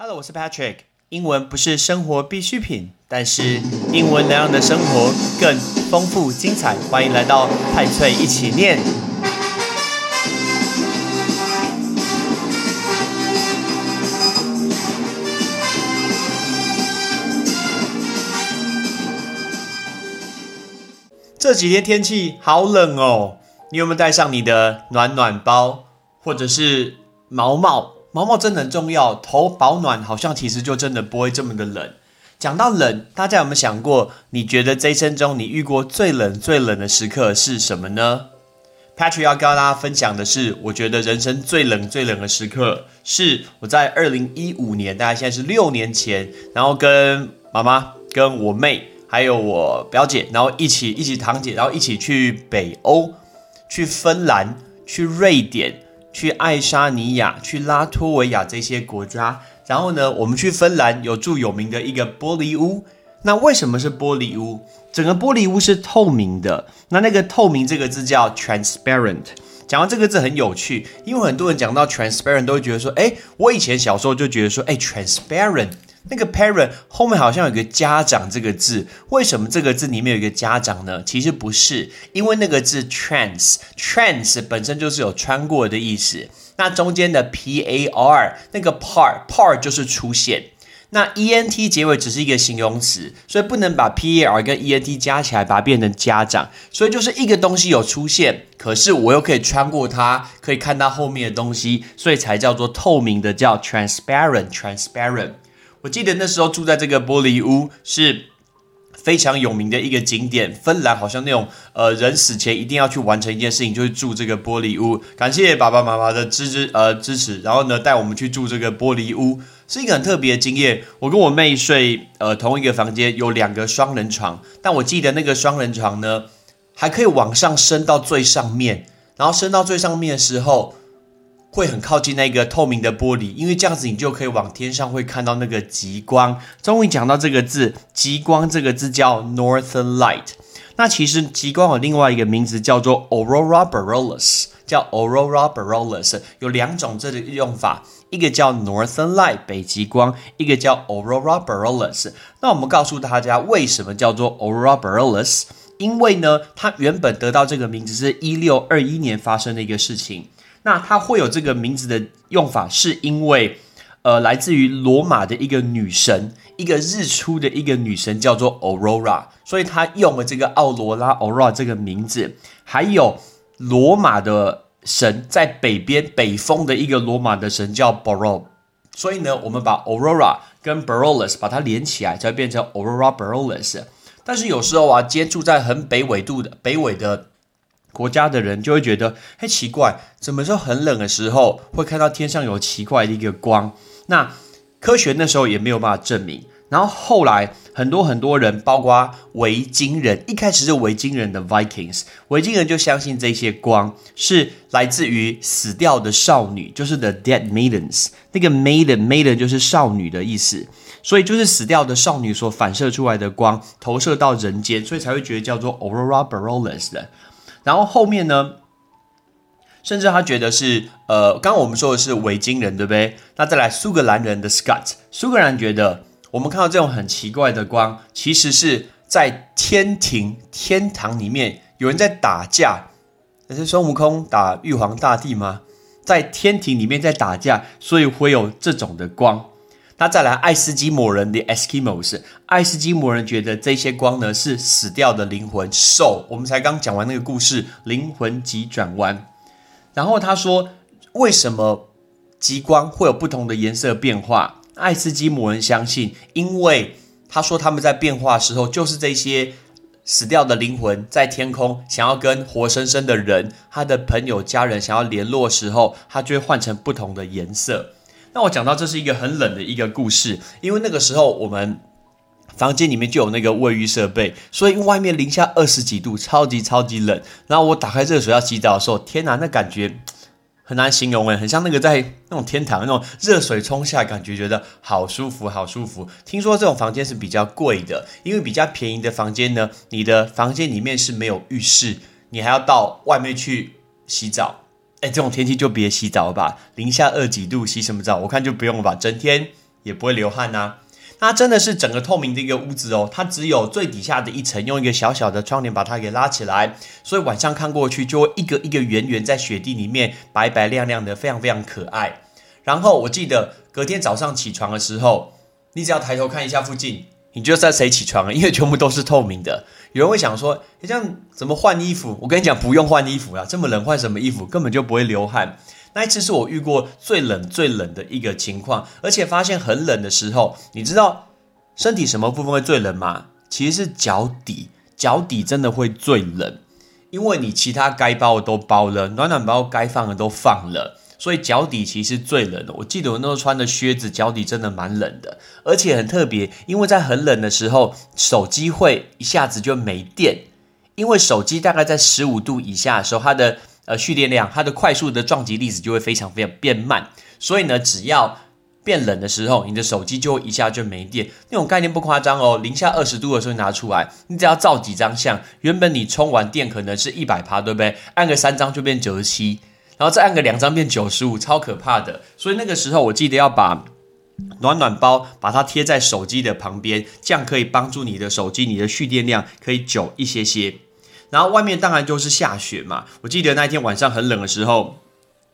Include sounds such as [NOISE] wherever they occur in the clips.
Hello，我是 Patrick。英文不是生活必需品，但是英文能让你的生活更丰富精彩。欢迎来到派翠一起念。这几天天气好冷哦，你有没有带上你的暖暖包，或者是毛毛？毛毛真的很重要，头保暖好像其实就真的不会这么的冷。讲到冷，大家有没有想过？你觉得这一生中你遇过最冷最冷的时刻是什么呢？Patrick 要跟大家分享的是，我觉得人生最冷最冷的时刻是我在二零一五年，大概现在是六年前，然后跟妈妈、跟我妹还有我表姐，然后一起一起堂姐，然后一起去北欧，去芬兰，去瑞典。去爱沙尼亚、去拉脱维亚这些国家，然后呢，我们去芬兰有住有名的一个玻璃屋。那为什么是玻璃屋？整个玻璃屋是透明的。那那个透明这个字叫 transparent。讲到这个字很有趣，因为很多人讲到 transparent 都会觉得说，哎，我以前小时候就觉得说，哎，transparent。那个 parent 后面好像有个家长这个字，为什么这个字里面有一个家长呢？其实不是，因为那个字 trans，trans 本身就是有穿过的意思。那中间的 par 那个 par par 就是出现。那 ent 结尾只是一个形容词，所以不能把 par 跟 ent 加起来把它变成家长。所以就是一个东西有出现，可是我又可以穿过它，可以看到后面的东西，所以才叫做透明的，叫 transparent，transparent。我记得那时候住在这个玻璃屋是非常有名的一个景点，芬兰好像那种呃人死前一定要去完成一件事情，就是住这个玻璃屋。感谢爸爸妈妈的支支呃支持，然后呢带我们去住这个玻璃屋，是一个很特别的经验。我跟我妹睡呃同一个房间，有两个双人床，但我记得那个双人床呢还可以往上升到最上面，然后升到最上面的时候。会很靠近那个透明的玻璃，因为这样子你就可以往天上会看到那个极光。终于讲到这个字，极光这个字叫 Northern Light。那其实极光有另外一个名字叫做 Aurora Borealis，叫 Aurora Borealis，有两种这个用法，一个叫 Northern Light 北极光，一个叫 Aurora Borealis。那我们告诉大家为什么叫做 Aurora Borealis？因为呢，它原本得到这个名字是一六二一年发生的一个事情。那它会有这个名字的用法，是因为，呃，来自于罗马的一个女神，一个日出的一个女神叫做 Aurora，所以他用了这个奥罗拉 Aurora 这个名字。还有罗马的神在北边北风的一个罗马的神叫 Baro，所以呢，我们把 Aurora 跟 Borealis 把它连起来，才会变成 Aurora Borealis。但是有时候啊，接住在很北纬度的北纬的。国家的人就会觉得，嘿，奇怪，怎么说很冷的时候会看到天上有奇怪的一个光？那科学那时候也没有办法证明。然后后来很多很多人，包括维京人，一开始是维京人的 Vikings，维京人就相信这些光是来自于死掉的少女，就是 the dead maidens。那个 maiden，maiden 就是少女的意思，所以就是死掉的少女所反射出来的光投射到人间，所以才会觉得叫做 Aurora Borealis 的。然后后面呢，甚至他觉得是呃，刚刚我们说的是维京人，对不对？那再来苏格兰人的 Scott，苏格兰觉得我们看到这种很奇怪的光，其实是在天庭天堂里面有人在打架，那是孙悟空打玉皇大帝吗？在天庭里面在打架，所以会有这种的光。那再来，爱斯基摩人的 Eskimos，爱斯基摩人觉得这些光呢是死掉的灵魂 so，。我们才刚讲完那个故事，灵魂急转弯。然后他说，为什么极光会有不同的颜色变化？爱斯基摩人相信，因为他说他们在变化的时候，就是这些死掉的灵魂在天空想要跟活生生的人、他的朋友、家人想要联络时候，他就会换成不同的颜色。那我讲到这是一个很冷的一个故事，因为那个时候我们房间里面就有那个卫浴设备，所以外面零下二十几度，超级超级冷。然后我打开热水要洗澡的时候，天哪，那感觉很难形容诶，很像那个在那种天堂那种热水冲下，感觉觉得好舒服，好舒服。听说这种房间是比较贵的，因为比较便宜的房间呢，你的房间里面是没有浴室，你还要到外面去洗澡。哎，这种天气就别洗澡吧，零下二几度洗什么澡？我看就不用了吧，整天也不会流汗呐。它真的是整个透明的一个屋子哦，它只有最底下的一层，用一个小小的窗帘把它给拉起来，所以晚上看过去就会一个一个圆圆在雪地里面白白亮亮的，非常非常可爱。然后我记得隔天早上起床的时候，你只要抬头看一下附近，你就知道谁起床了，因为全部都是透明的。[LAUGHS] 有人会想说，这样怎么换衣服？我跟你讲，不用换衣服啊，这么冷换什么衣服？根本就不会流汗。那一次是我遇过最冷最冷的一个情况，而且发现很冷的时候，你知道身体什么部分会最冷吗？其实是脚底，脚底真的会最冷，因为你其他该包的都包了，暖暖包该放的都放了，所以脚底其实最冷的。我记得我那时候穿的靴子，脚底真的蛮冷的，而且很特别，因为在很冷的时候，手机会一下子就没电，因为手机大概在十五度以下的时候，它的呃，蓄电量它的快速的撞击粒子就会非常非常变慢，所以呢，只要变冷的时候，你的手机就会一下就没电。那种概念不夸张哦，零下二十度的时候拿出来，你只要照几张相，原本你充完电可能是一百趴，对不对？按个三张就变九十七，然后再按个两张变九十五，超可怕的。所以那个时候我记得要把暖暖包把它贴在手机的旁边，这样可以帮助你的手机你的蓄电量可以久一些些。然后外面当然就是下雪嘛。我记得那一天晚上很冷的时候，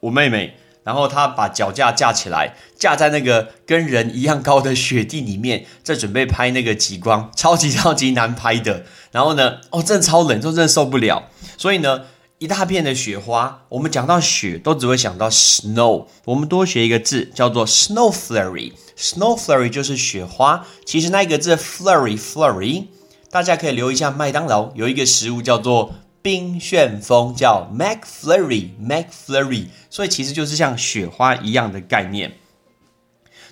我妹妹，然后她把脚架架起来，架在那个跟人一样高的雪地里面，在准备拍那个极光，超级超级难拍的。然后呢，哦，真的超冷，就真的受不了。所以呢，一大片的雪花，我们讲到雪都只会想到 snow。我们多学一个字叫做 snow flurry，snow flurry 就是雪花。其实那个字 flurry flurry。大家可以留一下，麦当劳有一个食物叫做冰旋风，叫 mac flurry mac flurry，所以其实就是像雪花一样的概念。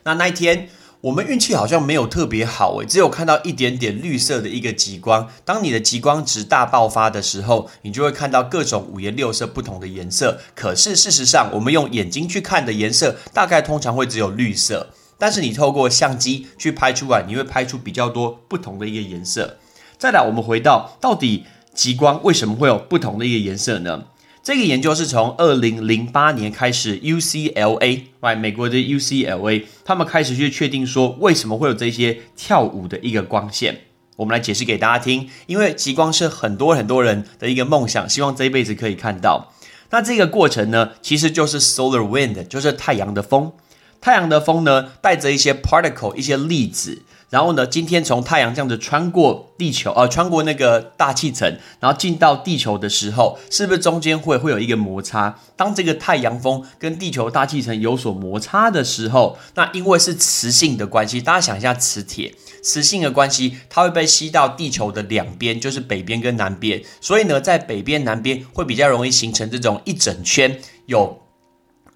那那一天我们运气好像没有特别好诶，只有看到一点点绿色的一个极光。当你的极光值大爆发的时候，你就会看到各种五颜六色不同的颜色。可是事实上，我们用眼睛去看的颜色，大概通常会只有绿色。但是你透过相机去拍出来，你会拍出比较多不同的一个颜色。再来，我们回到到底极光为什么会有不同的一个颜色呢？这个研究是从二零零八年开始，UCLA，right，美国的 UCLA，他们开始去确定说为什么会有这些跳舞的一个光线。我们来解释给大家听，因为极光是很多很多人的一个梦想，希望这一辈子可以看到。那这个过程呢，其实就是 solar wind，就是太阳的风。太阳的风呢，带着一些 particle，一些粒子。然后呢，今天从太阳这样子穿过地球，呃，穿过那个大气层，然后进到地球的时候，是不是中间会会有一个摩擦？当这个太阳风跟地球大气层有所摩擦的时候，那因为是磁性的关系，大家想一下磁铁，磁性的关系，它会被吸到地球的两边，就是北边跟南边。所以呢，在北边、南边会比较容易形成这种一整圈有，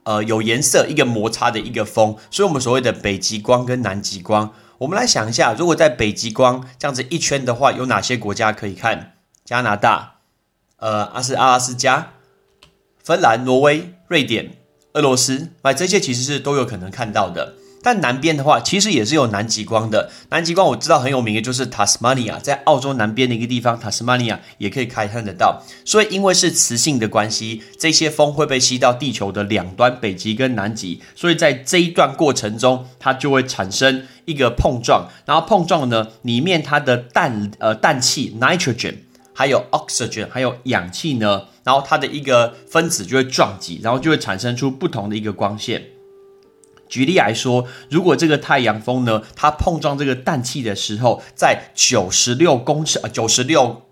呃，有颜色一个摩擦的一个风。所以我们所谓的北极光跟南极光。我们来想一下，如果在北极光这样子一圈的话，有哪些国家可以看？加拿大、呃，阿斯阿拉斯加、芬兰、挪威、瑞典、俄罗斯，哎，这些其实是都有可能看到的。但南边的话，其实也是有南极光的。南极光我知道很有名的，就是塔斯马尼亚，在澳洲南边的一个地方，塔斯马尼亚也可以开看得到。所以因为是磁性的关系，这些风会被吸到地球的两端，北极跟南极。所以在这一段过程中，它就会产生一个碰撞。然后碰撞呢，里面它的氮呃氮气 nitrogen，还有 oxygen，还有氧气呢，然后它的一个分子就会撞击，然后就会产生出不同的一个光线。举例来说，如果这个太阳风呢，它碰撞这个氮气的时候，在九十六公尺啊，九十六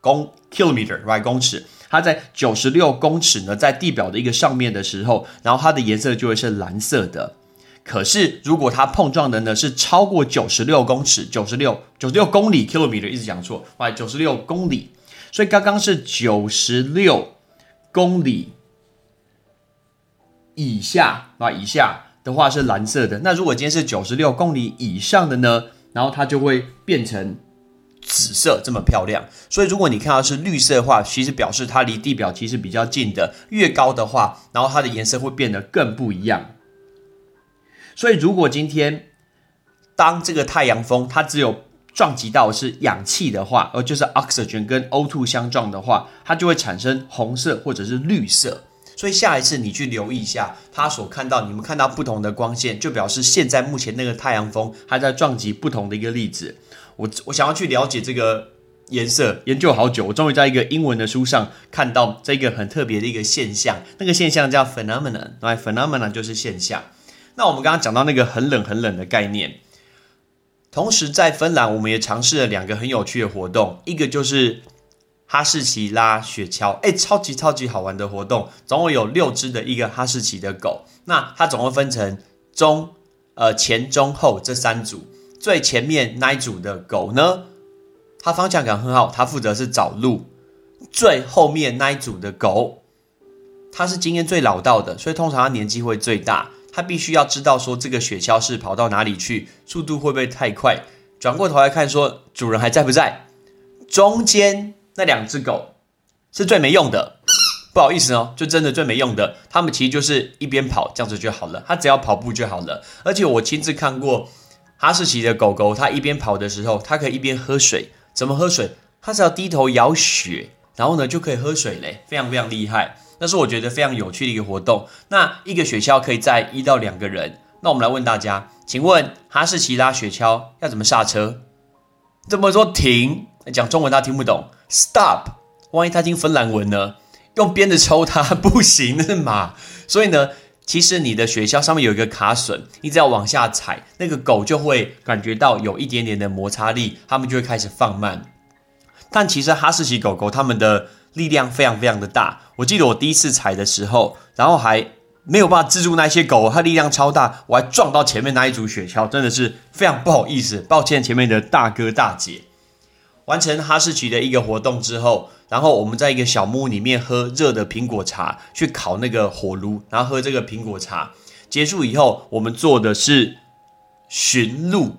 公 kilometer，right 公尺，它在九十六公尺呢，在地表的一个上面的时候，然后它的颜色就会是蓝色的。可是如果它碰撞的呢是超过九十六公尺，九十六九十六公里 kilometer，一直讲错，right 九十六公里，所以刚刚是九十六公里。以下啊，以下的话是蓝色的。那如果今天是九十六公里以上的呢？然后它就会变成紫色，这么漂亮。所以如果你看到是绿色的话，其实表示它离地表其实比较近的。越高的话，然后它的颜色会变得更不一样。所以如果今天当这个太阳风它只有撞击到是氧气的话，呃，就是 oxygen 跟 O2 相撞的话，它就会产生红色或者是绿色。所以下一次你去留意一下，他所看到你们看到不同的光线，就表示现在目前那个太阳风还在撞击不同的一个粒子。我我想要去了解这个颜色，研究好久，我终于在一个英文的书上看到这个很特别的一个现象，那个现象叫 phenomenon，right？phenomenon 就是现象。那我们刚刚讲到那个很冷很冷的概念，同时在芬兰我们也尝试了两个很有趣的活动，一个就是哈士奇拉雪橇，哎，超级超级好玩的活动，总共有六只的一个哈士奇的狗，那它总共分成中、呃前、中、后这三组。最前面那一组的狗呢，它方向感很好，它负责是找路。最后面那一组的狗，它是经验最老道的，所以通常它年纪会最大。它必须要知道说这个雪橇是跑到哪里去，速度会不会太快？转过头来看说主人还在不在？中间那两只狗是最没用的，不好意思哦，就真的最没用的。它们其实就是一边跑这样子就好了，它只要跑步就好了。而且我亲自看过。哈士奇的狗狗，它一边跑的时候，它可以一边喝水。怎么喝水？它只要低头咬雪，然后呢就可以喝水嘞，非常非常厉害。那是我觉得非常有趣的一个活动。那一个雪橇可以载一到两个人。那我们来问大家，请问哈士奇拉雪橇要怎么刹车？怎么说停？讲中文他听不懂。Stop。万一他听芬兰文呢？用鞭子抽它 [LAUGHS] 不行，是马。所以呢？其实你的雪橇上面有一个卡榫，你只要往下踩，那个狗就会感觉到有一点点的摩擦力，它们就会开始放慢。但其实哈士奇狗狗它们的力量非常非常的大。我记得我第一次踩的时候，然后还没有办法制住那些狗，它力量超大，我还撞到前面那一组雪橇，真的是非常不好意思，抱歉前面的大哥大姐。完成哈士奇的一个活动之后。然后我们在一个小木屋里面喝热的苹果茶，去烤那个火炉，然后喝这个苹果茶。结束以后，我们做的是驯鹿。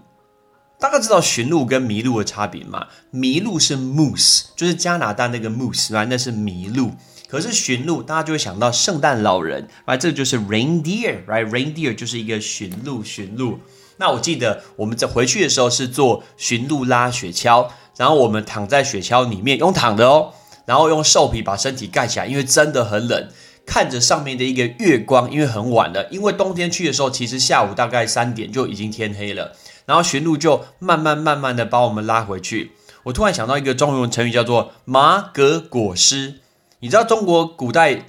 大家知道驯鹿跟麋鹿的差别吗？麋鹿是 moose，就是加拿大那个 moose，来那是麋鹿。可是驯鹿，大家就会想到圣诞老人，来这就是 reindeer，right？reindeer 就是一个驯鹿，驯鹿。那我记得我们在回去的时候是坐驯鹿拉雪橇。然后我们躺在雪橇里面，用躺的哦，然后用兽皮把身体盖起来，因为真的很冷。看着上面的一个月光，因为很晚了，因为冬天去的时候，其实下午大概三点就已经天黑了。然后驯鹿就慢慢慢慢的把我们拉回去。我突然想到一个中文成语，叫做马革裹尸。你知道中国古代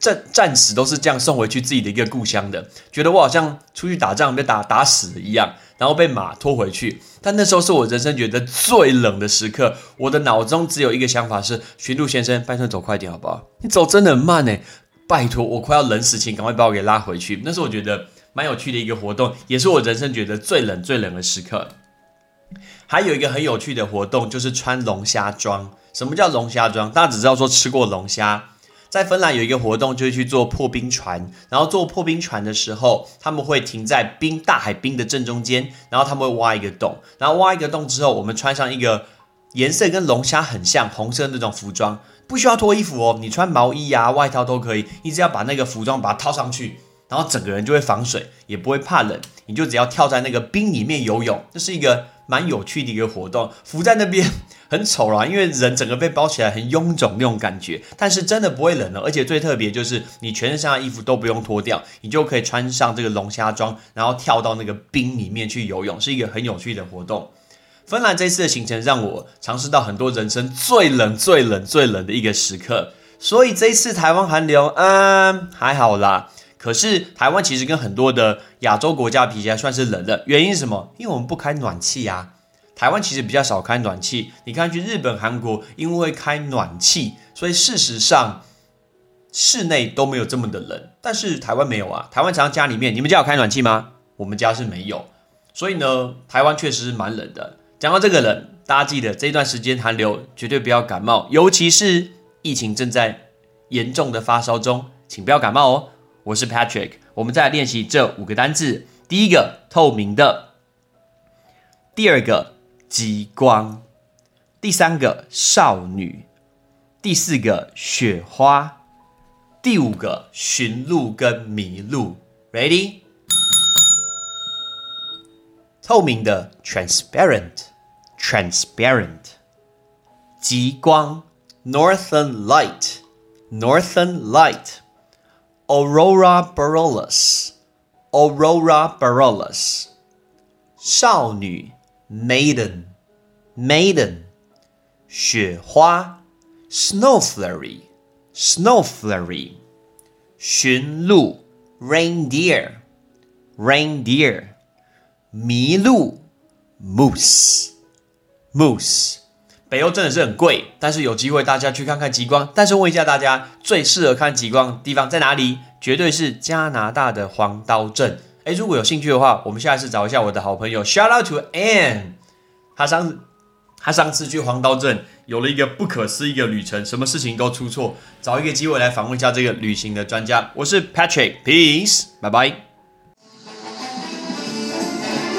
战战士都是这样送回去自己的一个故乡的，觉得我好像出去打仗被打打死了一样。然后被马拖回去，但那时候是我人生觉得最冷的时刻。我的脑中只有一个想法是：驯鹿先生，拜托走快点好不好？你走真的很慢呢，拜托，我快要冷死，请赶快把我给拉回去。那是我觉得蛮有趣的一个活动，也是我人生觉得最冷最冷的时刻。还有一个很有趣的活动就是穿龙虾装。什么叫龙虾装？大家只知道说吃过龙虾。在芬兰有一个活动，就是去做破冰船。然后做破冰船的时候，他们会停在冰大海冰的正中间，然后他们会挖一个洞。然后挖一个洞之后，我们穿上一个颜色跟龙虾很像红色那种服装，不需要脱衣服哦，你穿毛衣呀、外套都可以。你只要把那个服装把它套上去，然后整个人就会防水，也不会怕冷。你就只要跳在那个冰里面游泳，这是一个蛮有趣的一个活动。浮在那边。很丑啦，因为人整个被包起来很臃肿那种感觉，但是真的不会冷了，而且最特别就是你全身上的衣服都不用脱掉，你就可以穿上这个龙虾装，然后跳到那个冰里面去游泳，是一个很有趣的活动。芬兰这次的行程让我尝试到很多人生最冷、最冷、最冷的一个时刻，所以这一次台湾寒流，嗯，还好啦。可是台湾其实跟很多的亚洲国家比起来算是冷的，原因是什么？因为我们不开暖气呀。台湾其实比较少开暖气，你看去日本、韩国，因为开暖气，所以事实上室内都没有这么的冷。但是台湾没有啊，台湾常常家里面，你们家有开暖气吗？我们家是没有，所以呢，台湾确实是蛮冷的。讲到这个冷，大家记得这段时间寒流绝对不要感冒，尤其是疫情正在严重的发烧中，请不要感冒哦。我是 Patrick，我们再来练习这五个单字。第一个，透明的；第二个。极光，第三个少女，第四个雪花，第五个驯鹿跟麋鹿。Ready？透明的 transparent，transparent。极光 northern light，northern light。Aurora Borealis, Aurora Borealis，少女 Maiden, Maiden，雪花 Snow Flurry, Snow Flurry，驯鹿 Reindeer, Reindeer，麋鹿 Moose, Moose。北欧真的是很贵，但是有机会大家去看看极光。但是问一下大家，最适合看极光的地方在哪里？绝对是加拿大的黄刀镇。诶，如果有兴趣的话，我们下次找一下我的好朋友，Shout out to Anne。他上次他上次去黄刀镇有了一个不可思议的旅程，什么事情都出错。找一个机会来访问一下这个旅行的专家。我是 Patrick，Peace，拜拜。